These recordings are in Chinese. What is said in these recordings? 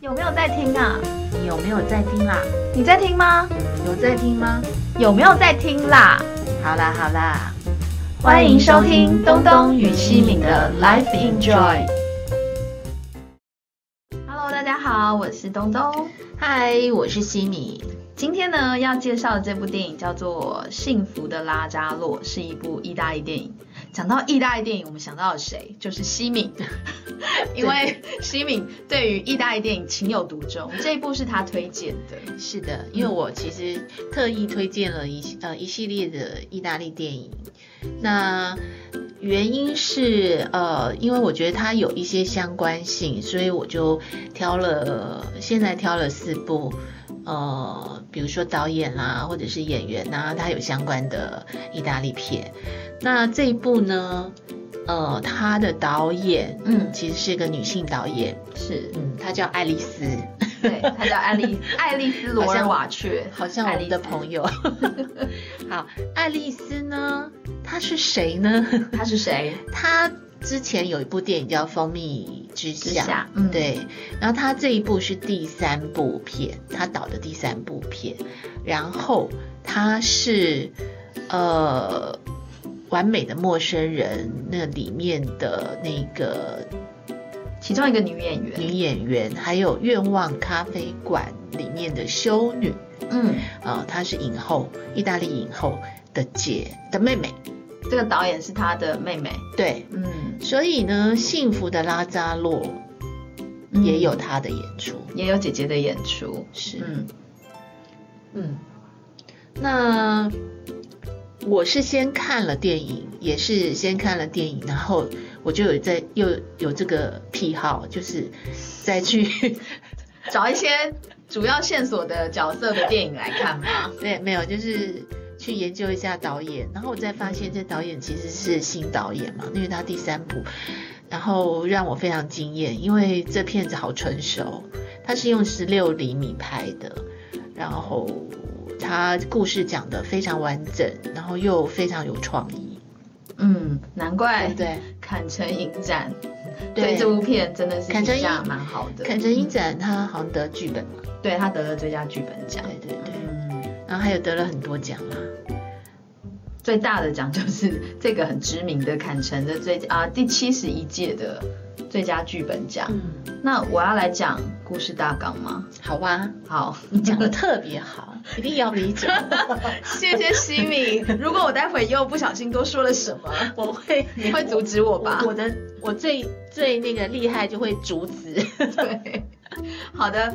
有没有在听啊？你有没有在听啦？你在听吗？有在听吗？有没有在听啦？好啦好啦，欢迎收听东东与西敏的 Life Enjoy。Hello，大家好，我是东东。嗨，我是西米。今天呢，要介绍的这部电影叫做《幸福的拉扎洛》，是一部意大利电影。讲到意大利电影，我们想到了谁？就是西敏，因为西敏对于意大利电影情有独钟，这一部是他推荐的。是的，因为我其实特意推荐了一呃一系列的意大利电影，那原因是呃，因为我觉得它有一些相关性，所以我就挑了，现在挑了四部。呃，比如说导演啦，或者是演员呐，他有相关的意大利片。那这一部呢，呃，他的导演，嗯，其实是一个女性导演，是，嗯，她叫爱丽丝，对，她叫爱丽 爱丽丝罗尔瓦雀，好像我们的朋友。好，爱丽丝呢，她是谁呢？她是谁？她。之前有一部电影叫《蜂蜜之夏》，嗯，对，然后他这一部是第三部片，他导的第三部片，然后他是呃《完美的陌生人》那里面的那个其中一个女演员，女演员，还有《愿望咖啡馆》里面的修女，嗯，啊，她是影后，意大利影后的姐的妹妹。这个导演是他的妹妹，对，嗯，所以呢，幸福的拉扎洛也有他的演出，也有姐姐的演出，是，嗯，嗯，那我是先看了电影，也是先看了电影，然后我就有在又有这个癖好，就是再去 找一些主要线索的角色的电影来看嘛，对，没有，就是。去研究一下导演，然后我再发现这导演其实是新导演嘛，因为他第三部，然后让我非常惊艳，因为这片子好成熟，他是用十六厘米拍的，然后他故事讲的非常完整，然后又非常有创意，嗯，难怪对 坎城影展对这部片真的是评价蛮好的，坎城影展他好像得剧本嘛，对他得了最佳剧本奖，对对对，然后还有得了很多奖啊。最大的奖就是这个很知名的坎城的最啊第七十一届的最佳剧本奖。嗯，那我要来讲故事大纲吗？好吧，好，你讲的特别好，一定要理解。谢谢西米。如果我待会又不小心多说了什么，我会你会阻止我吧？我的我最最那个厉害就会阻止。对。好的，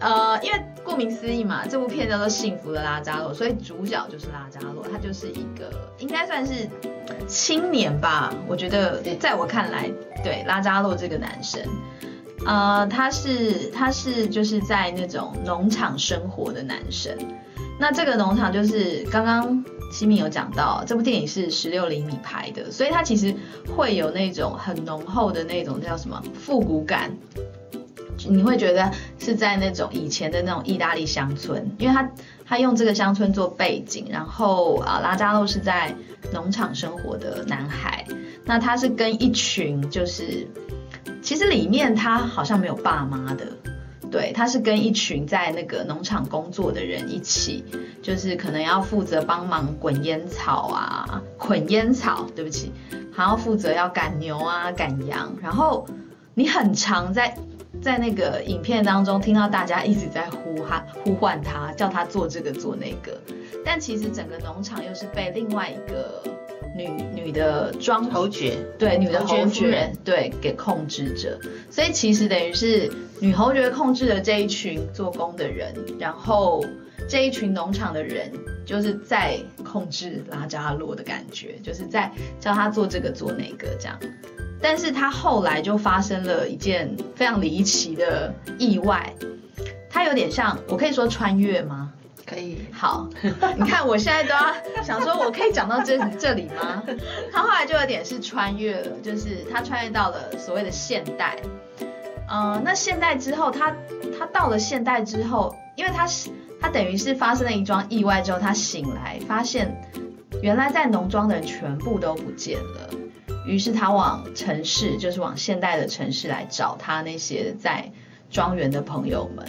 呃，因为顾名思义嘛，这部片叫做《幸福的拉扎洛》，所以主角就是拉扎洛，他就是一个应该算是青年吧。我觉得，在我看来，对拉扎洛这个男生，呃，他是他是就是在那种农场生活的男生。那这个农场就是刚刚西米有讲到，这部电影是十六厘米拍的，所以它其实会有那种很浓厚的那种叫什么复古感。你会觉得是在那种以前的那种意大利乡村，因为他他用这个乡村做背景，然后啊拉扎洛是在农场生活的男孩，那他是跟一群就是，其实里面他好像没有爸妈的，对，他是跟一群在那个农场工作的人一起，就是可能要负责帮忙滚烟草啊，捆烟草，对不起，还要负责要赶牛啊赶羊，然后你很常在。在那个影片当中，听到大家一直在呼喊、呼唤他，叫他做这个做那个，但其实整个农场又是被另外一个女女的庄侯爵，对，女的侯爵，对，给控制着。所以其实等于是女侯爵控制了这一群做工的人，然后这一群农场的人就是在控制拉扎洛的感觉，就是在叫他做这个做那个这样。但是他后来就发生了一件非常离奇的意外，他有点像，我可以说穿越吗？可以。好，你看我现在都要想说，我可以讲到这这里吗？他后来就有点是穿越了，就是他穿越到了所谓的现代。嗯，那现代之后，他他到了现代之后，因为他是他等于是发生了一桩意外之后，他醒来发现，原来在农庄的人全部都不见了。于是他往城市，就是往现代的城市来找他那些在庄园的朋友们，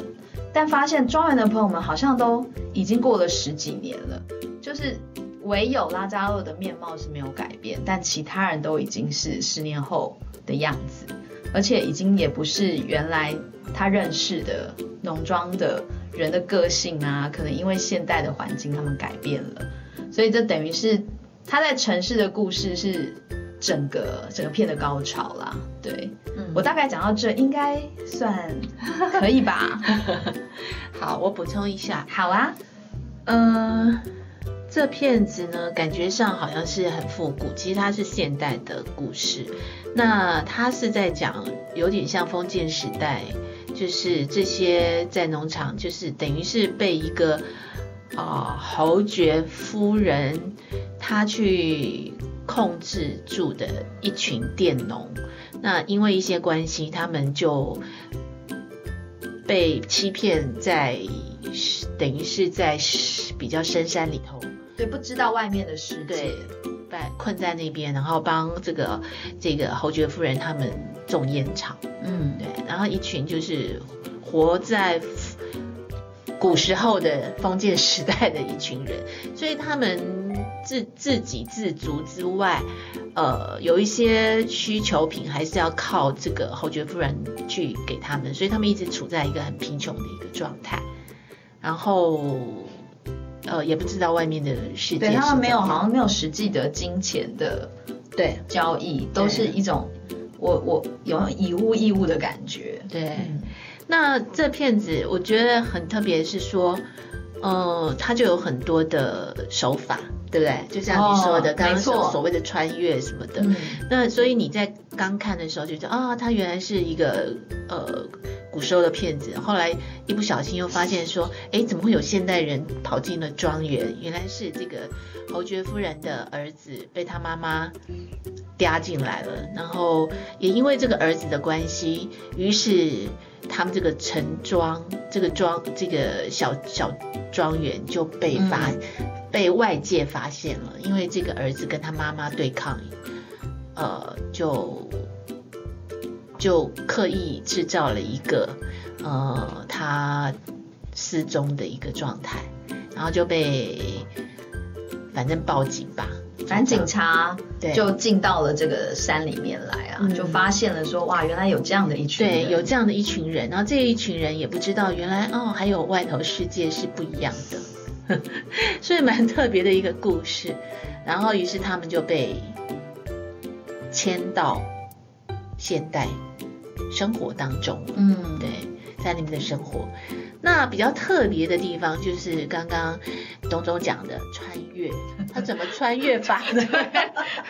但发现庄园的朋友们好像都已经过了十几年了，就是唯有拉扎洛的面貌是没有改变，但其他人都已经是十年后的样子，而且已经也不是原来他认识的农庄的人的个性啊，可能因为现代的环境他们改变了，所以这等于是他在城市的故事是。整个整个片的高潮啦，对我大概讲到这，应该算可以吧？好，我补充一下。好啊，嗯，这片子呢，感觉上好像是很复古，其实它是现代的故事。那它是在讲，有点像封建时代，就是这些在农场，就是等于是被一个啊侯爵夫人她去。控制住的一群佃农，那因为一些关系，他们就被欺骗在，等于是在比较深山里头，对，不知道外面的世界，被困在那边，然后帮这个这个侯爵夫人他们种烟草，嗯，对，然后一群就是活在古时候的封建时代的一群人，所以他们。自自给自足之外，呃，有一些需求品还是要靠这个侯爵夫人去给他们，所以他们一直处在一个很贫穷的一个状态。然后，呃，也不知道外面的世界。对他们没有，好像没有实际的金钱的对交易，都是一种我我有以物易物的感觉。对，那这片子我觉得很特别，是说，呃，它就有很多的手法。对不对？就像你说的，刚刚说所谓的穿越什么的，那所以你在刚看的时候就觉得啊，他原来是一个呃古时候的骗子。后来一不小心又发现说，哎，怎么会有现代人跑进了庄园？原来是这个侯爵夫人的儿子被他妈妈嗲进来了。然后也因为这个儿子的关系，于是他们这个城庄这个庄这个小小庄园就被发。被外界发现了，因为这个儿子跟他妈妈对抗，呃，就就刻意制造了一个呃他失踪的一个状态，然后就被反正报警吧，反正警察就进到了这个山里面来啊，就发现了说哇，原来有这样的一群对，有这样的一群人，然后这一群人也不知道原来哦，还有外头世界是不一样的。所以蛮特别的一个故事，然后于是他们就被迁到现代生活当中。嗯，对，在那边的生活。那比较特别的地方就是刚刚董总讲的穿越，他怎么穿越法呢？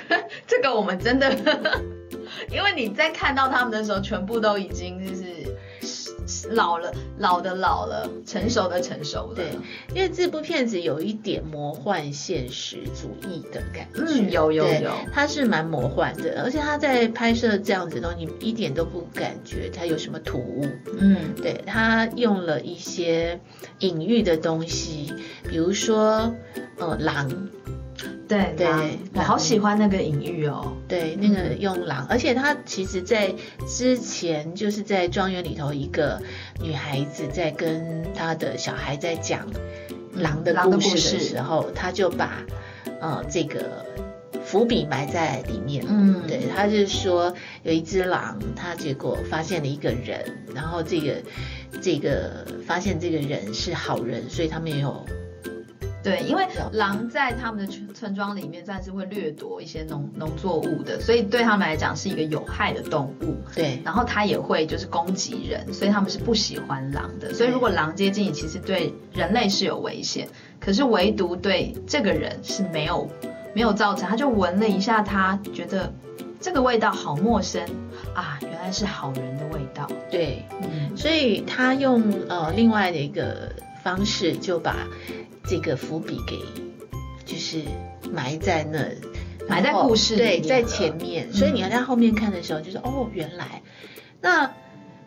这个我们真的，因为你在看到他们的时候，全部都已经就是。老了，老的老了，成熟的成熟了。对，因为这部片子有一点魔幻现实主义的感觉。嗯，有有有，它是蛮魔幻的，而且他在拍摄这样子的东西，一点都不感觉它有什么突兀。嗯，对他用了一些隐喻的东西，比如说呃狼。对对，我好喜欢那个隐喻哦。对，那个用狼，而且他其实在之前就是在庄园里头，一个女孩子在跟她的小孩在讲狼的故事的时候，他就把呃这个伏笔埋在里面。嗯，对，他就是说有一只狼，他结果发现了一个人，然后这个这个发现这个人是好人，所以他没有。对，因为狼在他们的村村庄里面，暂时会掠夺一些农农作物的，所以对他们来讲是一个有害的动物。对，然后它也会就是攻击人，所以他们是不喜欢狼的。所以如果狼接近你，其实对人类是有危险，可是唯独对这个人是没有没有造成。他就闻了一下，他觉得这个味道好陌生啊，原来是好人的味道。对，嗯，所以他用呃另外的一个方式就把。这个伏笔给就是埋在那，埋在故事对，在前面，所以你要在后面看的时候，就是哦，原来那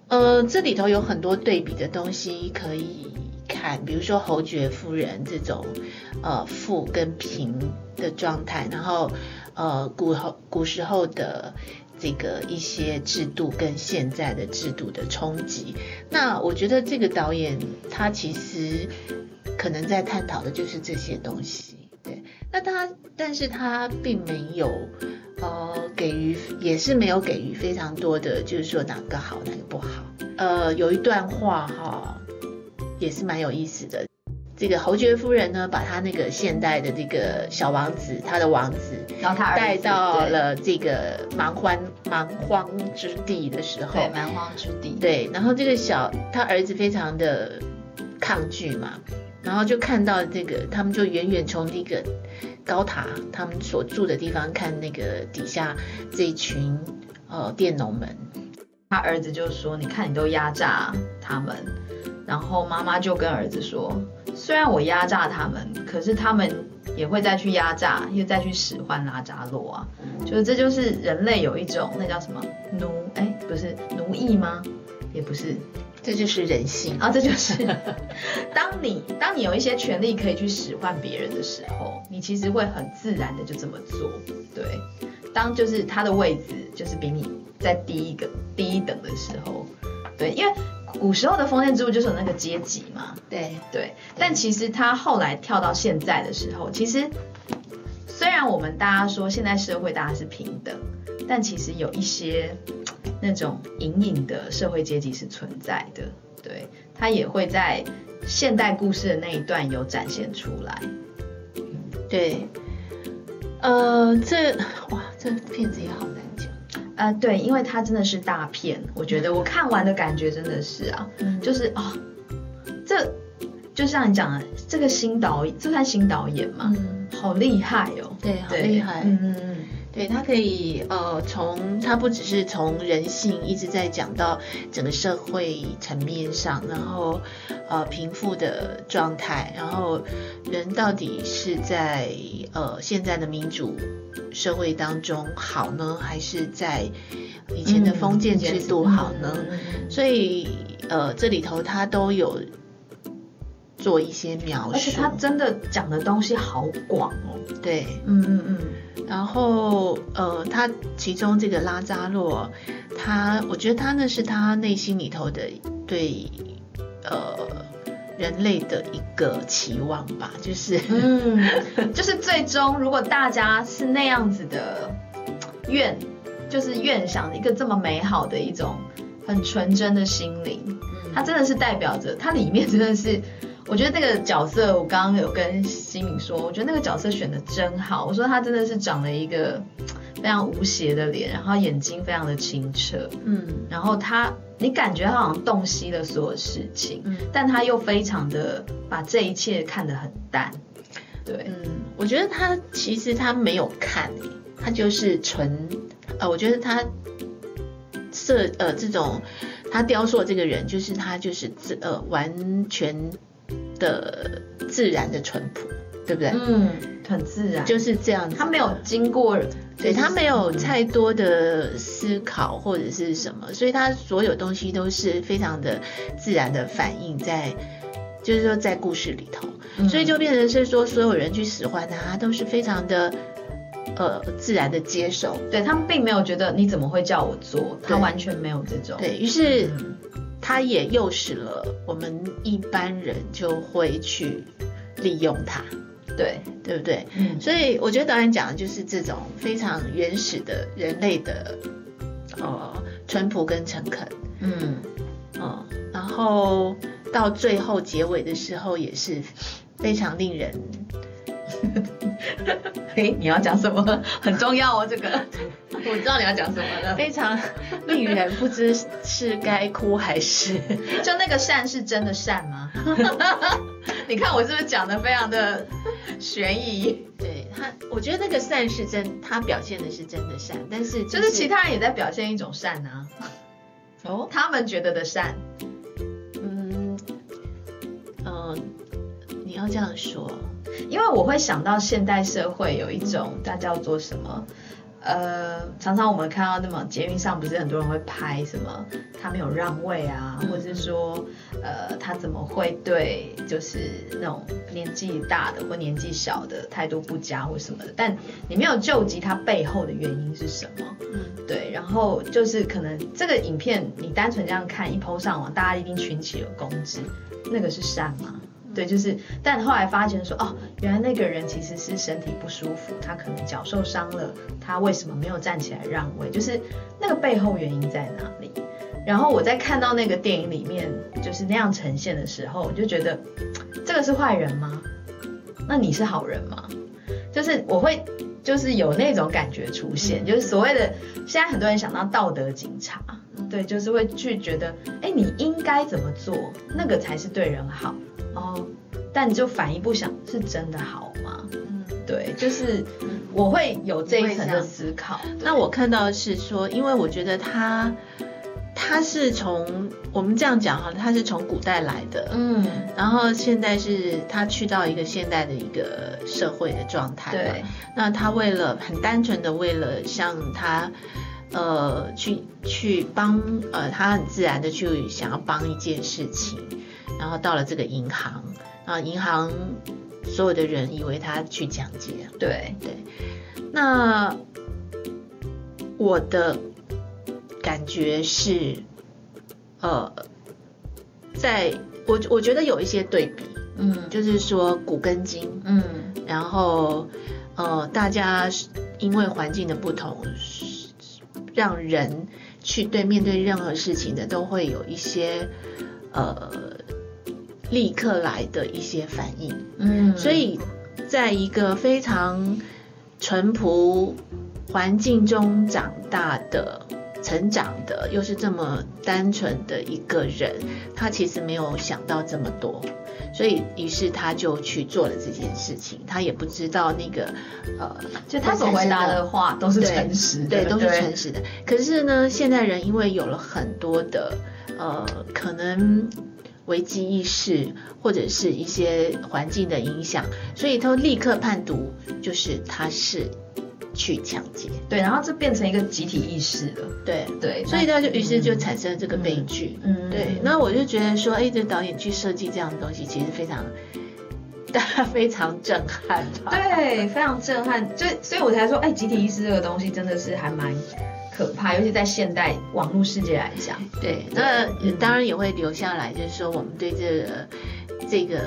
呃这里头有很多对比的东西可以看，比如说侯爵夫人这种呃富跟贫的状态，然后呃古后古时候的这个一些制度跟现在的制度的冲击。那我觉得这个导演他其实可能在探讨的就是这些东西。对，那他但是他并没有呃给予，也是没有给予非常多的，就是说哪个好哪个不好。呃，有一段话哈，也是蛮有意思的。这个侯爵夫人呢，把她那个现代的这个小王子，他的王子，然后他带到了这个蛮荒蛮荒之地的时候，对蛮荒之地，对，然后这个小他儿子非常的抗拒嘛，然后就看到这个，他们就远远从那个高塔他们所住的地方看那个底下这一群呃佃农们，他儿子就说：“你看你都压榨他们。”然后妈妈就跟儿子说。虽然我压榨他们，可是他们也会再去压榨，又再去使唤拉扎洛啊。就是这就是人类有一种那叫什么奴哎，不是奴役吗？也不是，这就是人性啊。这就是 当你当你有一些权利可以去使唤别人的时候，你其实会很自然的就这么做。对，当就是他的位置就是比你在低一个低一等的时候，对，因为。古时候的封建制度就是有那个阶级嘛，对对，但其实他后来跳到现在的时候，其实虽然我们大家说现在社会大家是平等，但其实有一些那种隐隐的社会阶级是存在的，对，他也会在现代故事的那一段有展现出来，对，呃，这哇，这片子也好难讲。呃，对，因为它真的是大片，我觉得我看完的感觉真的是啊，就是啊，这就像你讲的，这个新导演，这算新导演吗？好厉害哦，对，好厉害，嗯嗯嗯。对他可以，呃，从他不只是从人性一直在讲到整个社会层面上，然后呃贫富的状态，然后人到底是在呃现在的民主社会当中好呢，还是在以前的封建制度好呢？所以呃这里头他都有做一些描述，而且他真的讲的东西好广哦。对，嗯嗯嗯。然后，呃，他其中这个拉扎洛，他我觉得他那是他内心里头的对，呃，人类的一个期望吧，就是，嗯，就是最终如果大家是那样子的愿，就是愿想一个这么美好的一种很纯真的心灵，它真的是代表着它里面真的是。我觉得那个角色，我刚刚有跟新敏说，我觉得那个角色选的真好。我说他真的是长了一个非常无邪的脸，然后眼睛非常的清澈，嗯，然后他你感觉他好像洞悉了所有事情，嗯，但他又非常的把这一切看得很淡，对，嗯，我觉得他其实他没有看，他就是纯，呃，我觉得他设呃这种他雕塑这个人，就是他就是自呃完全。的自然的淳朴，对不对？嗯，很自然，就是这样。他没有经过，对他没有太多的思考或者是什么，所以他所有东西都是非常的自然的反应在，就是说在故事里头，所以就变成是说所有人去使唤他都是非常的呃自然的接受，对他们并没有觉得你怎么会叫我做，他完全没有这种，对于是。他也诱使了我们一般人就会去利用它，对对不对？嗯，所以我觉得导演讲的就是这种非常原始的人类的呃淳朴跟诚恳，嗯嗯，然后到最后结尾的时候也是非常令人。嘿，你要讲什么？很重要哦，这个 我知道你要讲什么了。非常令人不知是该哭还是 就那个善是真的善吗？你看我是不是讲的非常的悬疑？对他，我觉得那个善是真，他表现的是真的善，但是就是其他人也在表现一种善啊。哦，他们觉得的善，嗯嗯，你要这样说。因为我会想到现代社会有一种，它叫做什么？呃，常常我们看到那么捷运上不是很多人会拍什么他没有让位啊，或者是说呃他怎么会对就是那种年纪大的或年纪小的态度不佳或什么的，但你没有救急他背后的原因是什么？嗯，对，然后就是可能这个影片你单纯这样看一抛上网，大家一定群起而攻之，那个是善吗？对，就是，但后来发现说，哦，原来那个人其实是身体不舒服，他可能脚受伤了，他为什么没有站起来让位？就是那个背后原因在哪里？然后我在看到那个电影里面就是那样呈现的时候，我就觉得这个是坏人吗？那你是好人吗？就是我会就是有那种感觉出现，就是所谓的现在很多人想到道德警察，对，就是会去觉得，哎，你应该怎么做，那个才是对人好。哦，但你就反一步想，是真的好吗？嗯，对，就是我会有这一层的思考。那我看到的是说，因为我觉得他他是从我们这样讲哈，他是从古代来的，嗯，然后现在是他去到一个现代的一个社会的状态，对。那他为了很单纯的为了像他呃去去帮呃他很自然的去想要帮一件事情。然后到了这个银行，啊，银行所有的人以为他去抢劫，对对。那我的感觉是，呃，在我我觉得有一些对比，嗯，就是说古根金，嗯，然后呃，大家因为环境的不同，让人去对面对任何事情的都会有一些呃。立刻来的一些反应，嗯，所以在一个非常淳朴环境中长大的、成长的，又是这么单纯的一个人，他其实没有想到这么多，所以于是他就去做了这件事情。他也不知道那个，呃，就他所回答的话都是诚实的，对，都是诚实的。可是呢，现代人因为有了很多的，呃，可能。危机意识或者是一些环境的影响，所以他立刻判读就是他是去抢劫，对，然后这变成一个集体意识了，对。对，所以他就于是就产生了这个悲剧，嗯，对，那我就觉得说，哎，这导演去设计这样的东西，其实非常，大家非常震撼，对，非常震撼，就所以我才说，哎，集体意识这个东西真的是还蛮。可怕，尤其在现代网络世界来讲，对，那当然也会留下来，就是说我们对这个这个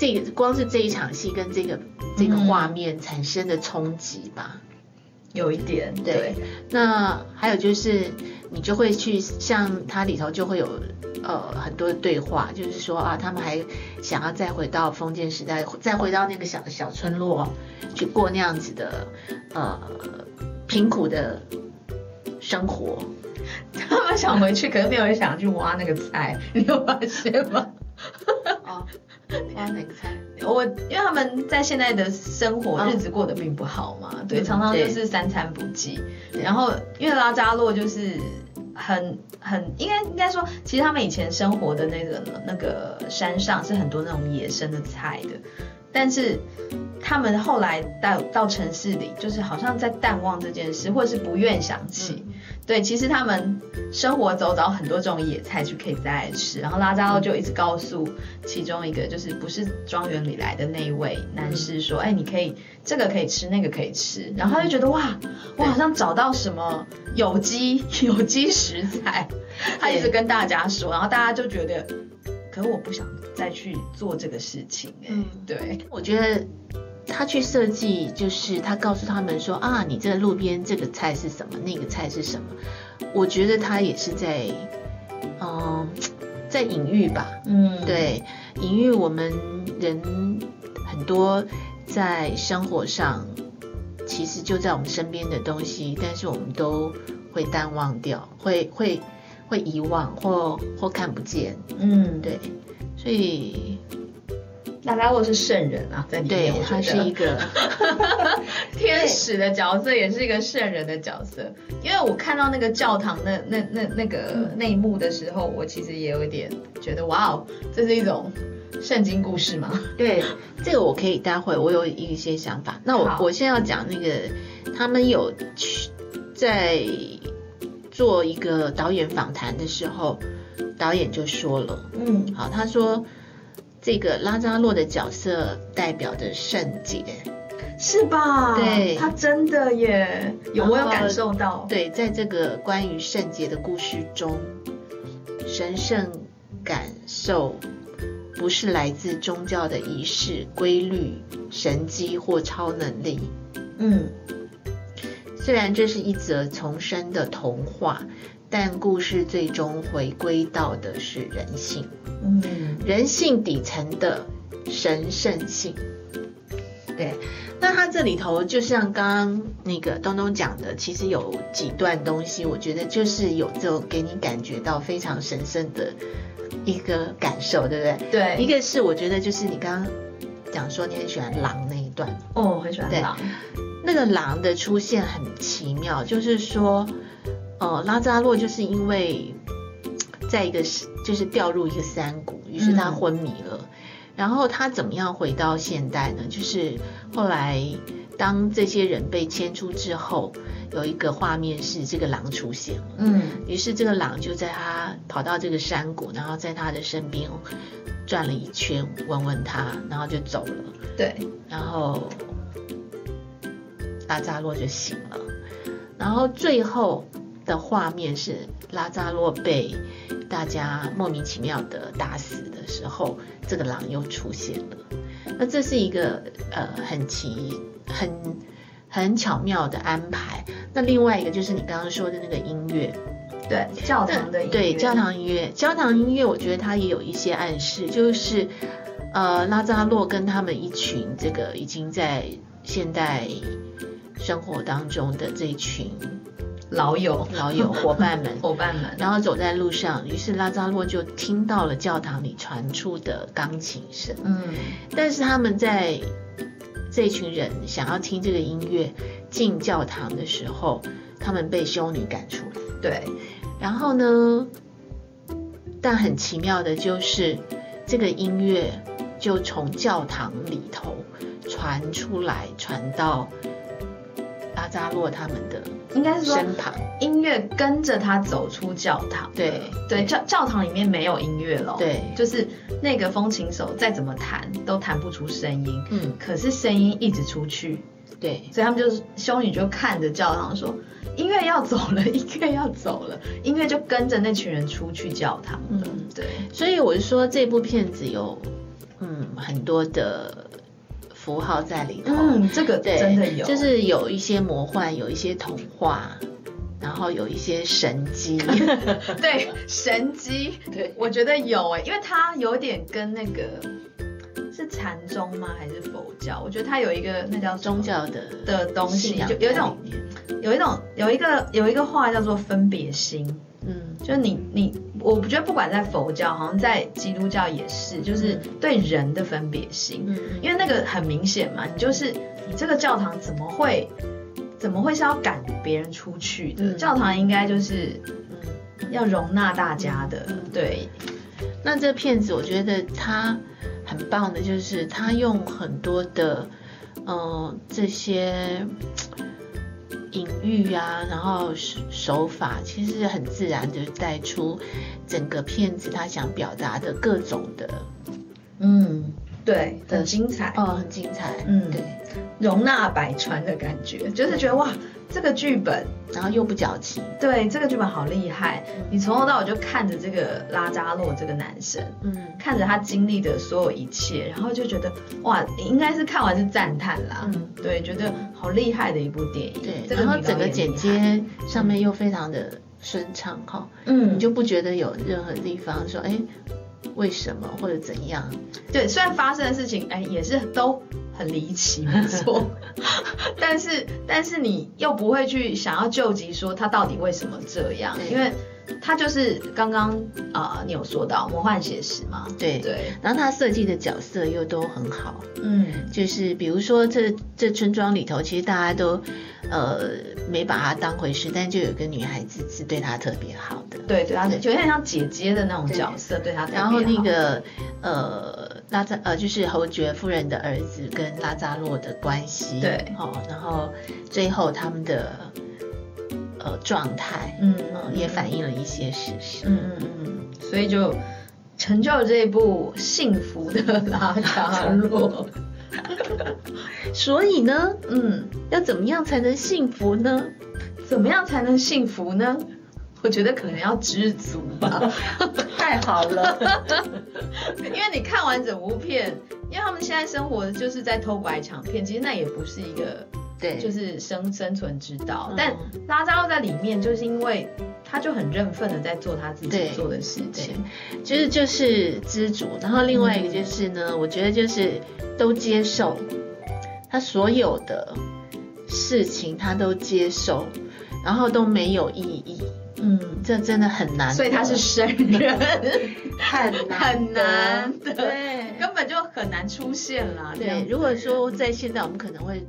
这个光是这一场戏跟这个这个画面产生的冲击吧，有一点，对。那还有就是你就会去像它里头就会有呃很多的对话，就是说啊，他们还想要再回到封建时代，再回到那个小小村落去过那样子的呃贫苦的。生活，他们想回去，可是没有人想去挖那个菜，你有发现吗？哦，挖哪个菜？我因为他们在现在的生活日子过得并不好嘛，对，常常就是三餐不济。然后因为拉扎洛就是很很应该应该说，其实他们以前生活的那个那个山上是很多那种野生的菜的。但是他们后来到到城市里，就是好像在淡忘这件事，或者是不愿想起。对，其实他们生活走找很多这种野菜去可以再来吃。然后拉扎奥就一直告诉其中一个就是不是庄园里来的那一位男士说：“哎，你可以这个可以吃，那个可以吃。”然后他就觉得哇，我好像找到什么有机有机食材。他一直跟大家说，然后大家就觉得，可是我不想。再去做这个事情，嗯，对，我觉得他去设计，就是他告诉他们说啊，你这路边这个菜是什么，那个菜是什么，我觉得他也是在，嗯，在隐喻吧，嗯，对，隐喻我们人很多在生活上，其实就在我们身边的东西，但是我们都会淡忘掉，会会会遗忘或或看不见，嗯，对。所以，拉拉洛是圣人啊，在里对面，我，觉他得是一个 天使的角色，也是一个圣人的角色。因为我看到那个教堂那那那那个内幕的时候，我其实也有一点觉得，哇哦，这是一种圣经故事吗？对，这个我可以待会我有一些想法。那我我现在要讲那个，他们有去在做一个导演访谈的时候，导演就说了，嗯，好，他说这个拉扎洛的角色代表着圣洁，是吧？对他真的耶，有我有感受到。对，在这个关于圣洁的故事中，神圣感受不是来自宗教的仪式、规律、神迹或超能力。嗯虽然这是一则重生的童话，但故事最终回归到的是人性，嗯，人性底层的神圣性。对，那它这里头就像刚刚那个东东讲的，其实有几段东西，我觉得就是有这种给你感觉到非常神圣的一个感受，对不对？对，一个是我觉得就是你刚刚讲说你很喜欢狼那一段，哦，我很喜欢对狼。那个狼的出现很奇妙，就是说，呃，拉扎洛就是因为在一个就是掉入一个山谷，于是他嗯昏迷了。然后他怎么样回到现代呢？就是后来当这些人被牵出之后，有一个画面是这个狼出现了。嗯于是这个狼就在他跑到这个山谷，然后在他的身边转了一圈，闻闻他，然后就走了。对，然后拉扎洛就醒了，然后最后的画面是拉扎洛被大家莫名其妙的打死的时候，这个狼又出现了。那这是一个呃很奇很很巧妙的安排。那另外一个就是你刚刚说的那个音乐，对，教堂的音乐。对，教堂音乐，教堂音乐，我觉得它也有一些暗示，就是呃，拉扎洛跟他们一群这个已经在现代生活当中的这一群老友、老友 伙伴们，伙伴们。然后走在路上，于是拉扎洛就听到了教堂里传出的钢琴声，嗯但是他们在这群人想要听这个音乐进教堂的时候，他们被修女赶出来。对，然后呢，但很奇妙的就是，这个音乐就从教堂里头传出来，传到拉扎洛他们的应该是说身旁。音乐跟着他走出教堂。对对，教教堂里面没有音乐了。对就是那个风琴手再怎么弹都弹不出声音，嗯，可是声音一直出去，对所以他们就是修女就看着教堂说。音乐要走了，音乐要走了，音乐就跟着那群人出去教堂了。嗯对，所以我就说这部片子有嗯很多的符号在里头。嗯，这个对，真的有，就是有一些魔幻，有一些童话，然后有一些神机。对 神机，对我觉得有哎、因为它有点跟那个是禅宗吗？还是佛教？我觉得它有一个那叫宗教的的东西，就有一种有一种有一个有一个话叫做分别心，嗯。就是你你，我觉得不管在佛教，好像在基督教也是，就是对人的分别心，嗯因为那个很明显嘛，你就是你这个教堂怎么会怎么会是要赶别人出去的？嗯。教堂应该就是嗯。要容纳大家的，对，那这片子我觉得他很棒的，就是他用很多的，呃，这些隐喻啊，然后手法，其实很自然的带出整个片子他想表达的各种的，嗯，对，很精彩，哦，很精彩，嗯对，容纳百川的感觉，就是觉得哇，这个剧本。然后又不矫情，对，这个剧本好厉害！嗯你从头到尾就看着这个拉扎洛这个男生，嗯，看着他经历的所有一切，然后就觉得哇，应该是看完是赞叹啦。嗯对，觉得好厉害的一部电影。对，这个然后整个剪，接上面又非常的顺畅哈，嗯，你就不觉得有任何地方说，哎，为什么或者怎样？对，虽然发生的事情，哎，也是都很离奇，没错，但是但是你又不会去想要救急说他到底为什么这样，因为它就是刚刚啊，你有说到魔幻写实嘛？对对，然后他设计的角色又都很好，嗯，就是比如说这这村庄里头，其实大家都呃没把他当回事，但就有一个女孩子是对他特别好的。对对，他就有点像姐姐的那种角色，对他。然后那个呃拉扎呃就是侯爵夫人的儿子跟拉扎洛的关系，对，哦，然后最后他们的呃状态，嗯呃也反映了一些事实。嗯嗯嗯，所以就成就了这一部幸福的拉扎洛。所以呢，嗯，要怎么样才能幸福呢？怎么样才能幸福呢？我觉得可能要知足吧。太好了，因为你看完整部片，因为他们现在生活就是在偷拐抢骗，其实那也不是一个对，就是生生存之道。嗯但拉扎奥在里面，就是因为他就很认份的在做他自己做的事情。其实就是知足，然后另外一个就是呢，我觉得就是都接受他所有的事情，他都接受，然后都没有意义，嗯，这真的很难。所以他是生人，很 很难的对根本就很难出现啦。对。如果说在现在，我们可能会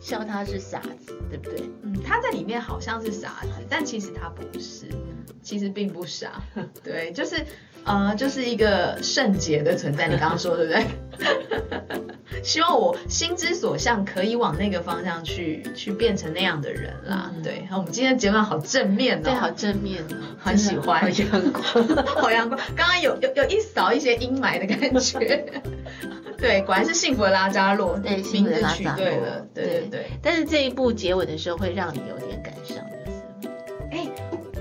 笑他是傻子，对不对？嗯，他在里面好像是傻子，但其实他不是，其实并不傻。对，就是呃，就是一个圣洁的存在。你刚刚说对不对？希望我心之所向，可以往那个方向去，去变成那样的人啦。嗯对，好，我们今天的节目好正面哦，对，好正面哦，很喜欢 阳光。好阳光。刚刚有有有一扫一些阴霾的感觉。对，果然是幸福的拉扎洛，对，名字取对了，对。对对。但是这一部结尾的时候会让你有点感伤，就是，哎，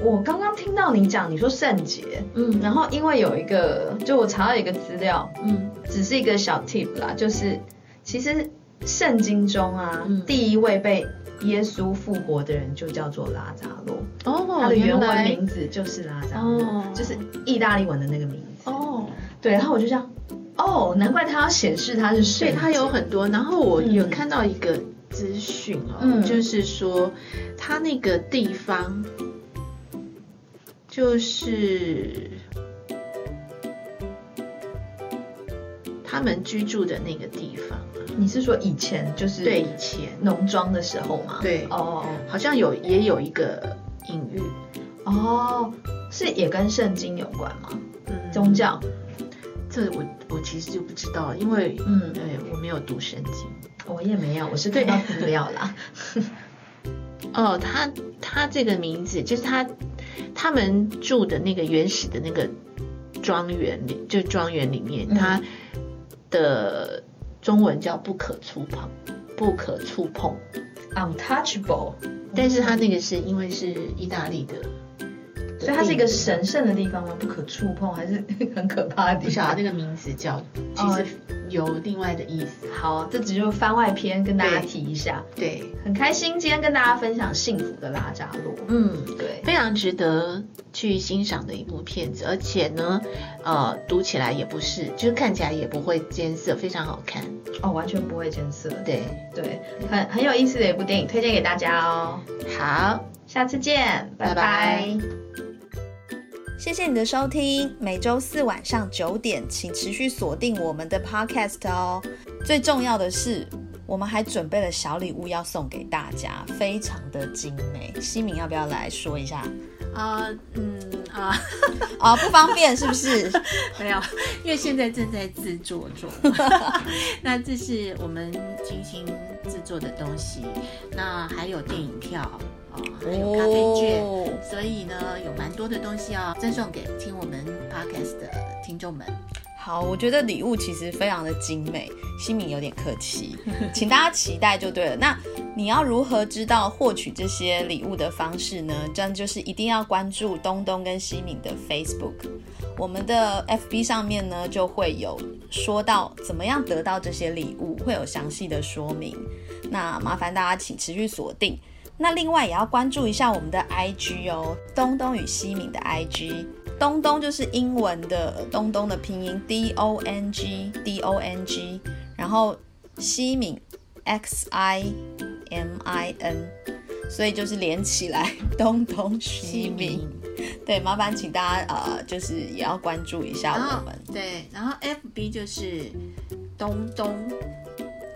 我刚刚听到你讲，你说圣洁，嗯。然后因为有一个，就我查到一个资料，嗯。只是一个小 tip 啦，就是其实圣经中啊，嗯。第一位被耶稣复活的人就叫做拉扎洛，哦，他的原文名字就是拉扎洛，哦。就是意大利文的那个名字。哦，对，然后我就这样，哦，难怪他要显示他是圣洁，对，它有很多。然后我嗯有看到一个资讯哦，嗯。就是说他那个地方就是他们居住的那个地方啊，你是说以前就是对，以前。农庄的时候吗？对哦。好像有也有一个隐喻，哦，是也跟圣经有关吗？嗯。宗教，这我我其实就不知道，因为嗯对我没有读圣经。我也没有，我是看到资料啦。哦，他他这个名字就是他他们住的那个原始的那个庄园里，就庄园里面，嗯它的中文叫不可触碰，不可触碰。Untouchable，但是它那个是因为是意大利的，所以它是一个神圣的地方吗？不可触碰，还是 很可怕的地方？不晓得那个名字叫，其哦实有另外的意思。好，这只就是番外篇，跟大家提一下。对，很开心今天跟大家分享幸福的拉扎洛。嗯，对，非常值得去欣赏的一部片子，而且呢，呃，读起来也不是，就是看起来也不会艰涩，非常好看。哦，完全不会艰涩。对，对，很很有意思的一部电影，推荐给大家哦。好，下次见，拜拜拜拜谢谢你的收听，每周四晚上九点，请持续锁定我们的 Podcast 哦。最重要的是，我们还准备了小礼物要送给大家，非常的精美。西敏要不要来说一下？啊、嗯啊，啊、不方便是不是？没有，因为现在正在制作中。那这是我们精心制作的东西，那还有电影票啊、还有咖啡券。哦所以呢，有蛮多的东西要赠送给听我们 podcast 的听众们。好，我觉得礼物其实非常的精美，西敏有点客气，请大家期待就对了。那你要如何知道获取这些礼物的方式呢？这样就是一定要关注东东跟西敏的 Facebook，我们的 FB 上面呢就会有说到怎么样得到这些礼物，会有详细的说明。那麻烦大家请持续锁定。那另外也要关注一下我们的 IG 哦，东东与西敏的 IG。东东就是英文的东东的拼音 D O N G D O N G，然后西敏 X I M I N，所以就是连起来东东西敏。对，麻烦请大家呃，就是也要关注一下我们。对，然后 FB 就是东东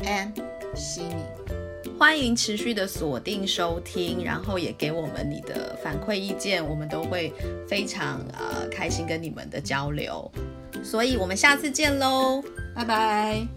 and 西米。欢迎持续的锁定收听，然后也给我们你的反馈意见，我们都会非常呃开心跟你们的交流。所以我们下次见喽，拜拜。